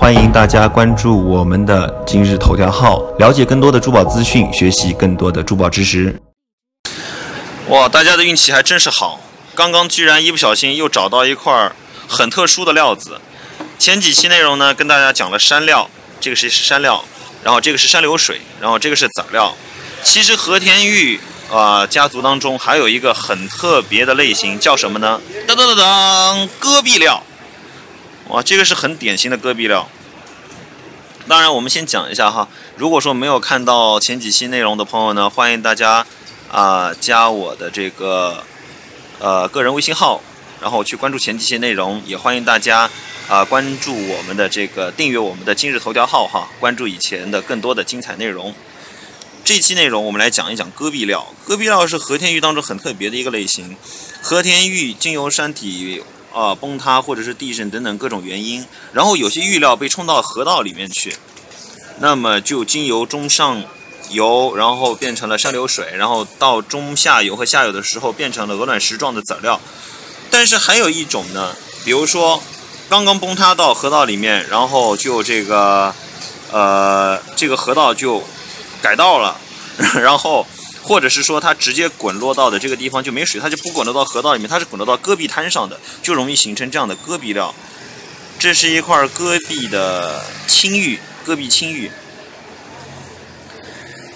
欢迎大家关注我们的今日头条号，了解更多的珠宝资讯，学习更多的珠宝知识。哇，大家的运气还真是好，刚刚居然一不小心又找到一块很特殊的料子。前几期内容呢，跟大家讲了山料，这个是山料，然后这个是山流水，然后这个是籽料。其实和田玉啊家族当中还有一个很特别的类型，叫什么呢？当当当当，戈壁料。哇，这个是很典型的戈壁料。当然，我们先讲一下哈。如果说没有看到前几期内容的朋友呢，欢迎大家啊加我的这个呃个人微信号，然后去关注前几期内容。也欢迎大家啊关注我们的这个订阅我们的今日头条号哈，关注以前的更多的精彩内容。这期内容我们来讲一讲戈壁料。戈壁料是和田玉当中很特别的一个类型。和田玉经由山体。啊，崩塌或者是地震等等各种原因，然后有些玉料被冲到河道里面去，那么就经由中上游，然后变成了山流水，然后到中下游和下游的时候变成了鹅卵石状的籽料。但是还有一种呢，比如说刚刚崩塌到河道里面，然后就这个呃这个河道就改道了，然后。或者是说它直接滚落到的这个地方就没水，它就不滚落到河道里面，它是滚落到戈壁滩上的，就容易形成这样的戈壁料。这是一块戈壁的青玉，戈壁青玉，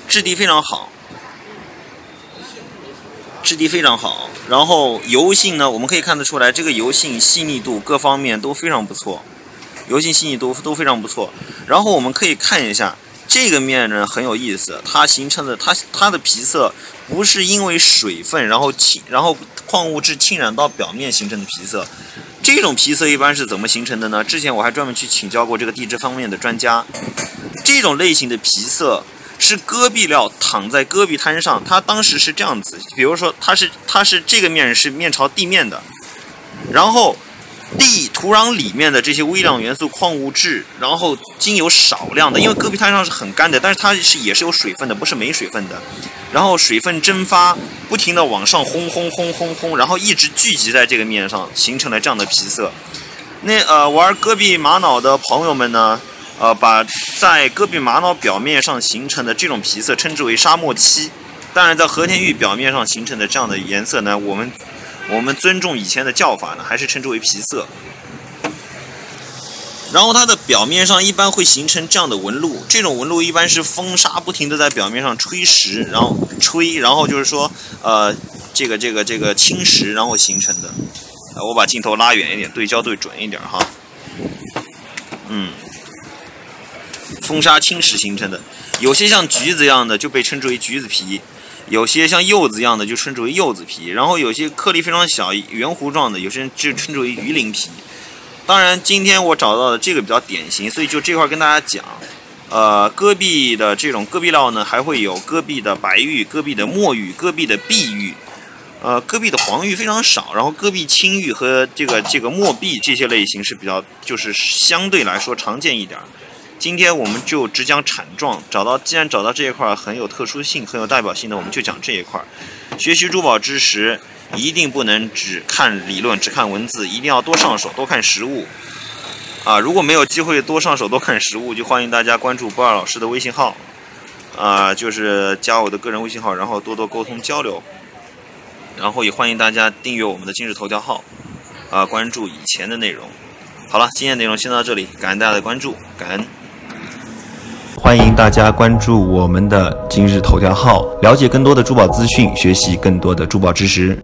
质地非常好，质地非常好。然后油性呢，我们可以看得出来，这个油性细腻度各方面都非常不错，油性细腻度都非常不错。然后我们可以看一下。这个面呢很有意思，它形成的它它的皮色不是因为水分然后浸然后矿物质浸染到表面形成的皮色，这种皮色一般是怎么形成的呢？之前我还专门去请教过这个地质方面的专家，这种类型的皮色是戈壁料躺在戈壁滩上，它当时是这样子，比如说它是它是这个面是面朝地面的，然后。地土壤里面的这些微量元素、矿物质，然后经由少量的，因为戈壁滩上是很干的，但是它是也是有水分的，不是没水分的。然后水分蒸发，不停的往上轰轰轰轰轰，然后一直聚集在这个面上，形成了这样的皮色。那呃玩戈壁玛瑙的朋友们呢，呃把在戈壁玛瑙表面上形成的这种皮色称之为沙漠漆。当然，在和田玉表面上形成的这样的颜色呢，我们。我们尊重以前的叫法呢，还是称之为皮色。然后它的表面上一般会形成这样的纹路，这种纹路一般是风沙不停的在表面上吹蚀，然后吹，然后就是说，呃，这个这个这个侵蚀，然后形成的。我把镜头拉远一点，对焦对准一点哈。嗯，风沙侵蚀形成的，有些像橘子一样的就被称之为橘子皮。有些像柚子一样的就称之为柚子皮，然后有些颗粒非常小、圆弧状的，有些人就称之为鱼鳞皮。当然，今天我找到的这个比较典型，所以就这块跟大家讲。呃，戈壁的这种戈壁料呢，还会有戈壁的白玉、戈壁的墨玉、戈壁的碧玉。呃，戈壁的黄玉非常少，然后戈壁青玉和这个这个墨碧这些类型是比较，就是相对来说常见一点。今天我们就只讲产状，找到既然找到这一块很有特殊性、很有代表性的，我们就讲这一块。学习珠宝知识一定不能只看理论、只看文字，一定要多上手、多看实物。啊，如果没有机会多上手、多看实物，就欢迎大家关注波尔老师的微信号，啊，就是加我的个人微信号，然后多多沟通交流。然后也欢迎大家订阅我们的今日头条号，啊，关注以前的内容。好了，今天的内容先到这里，感恩大家的关注，感恩。欢迎大家关注我们的今日头条号，了解更多的珠宝资讯，学习更多的珠宝知识。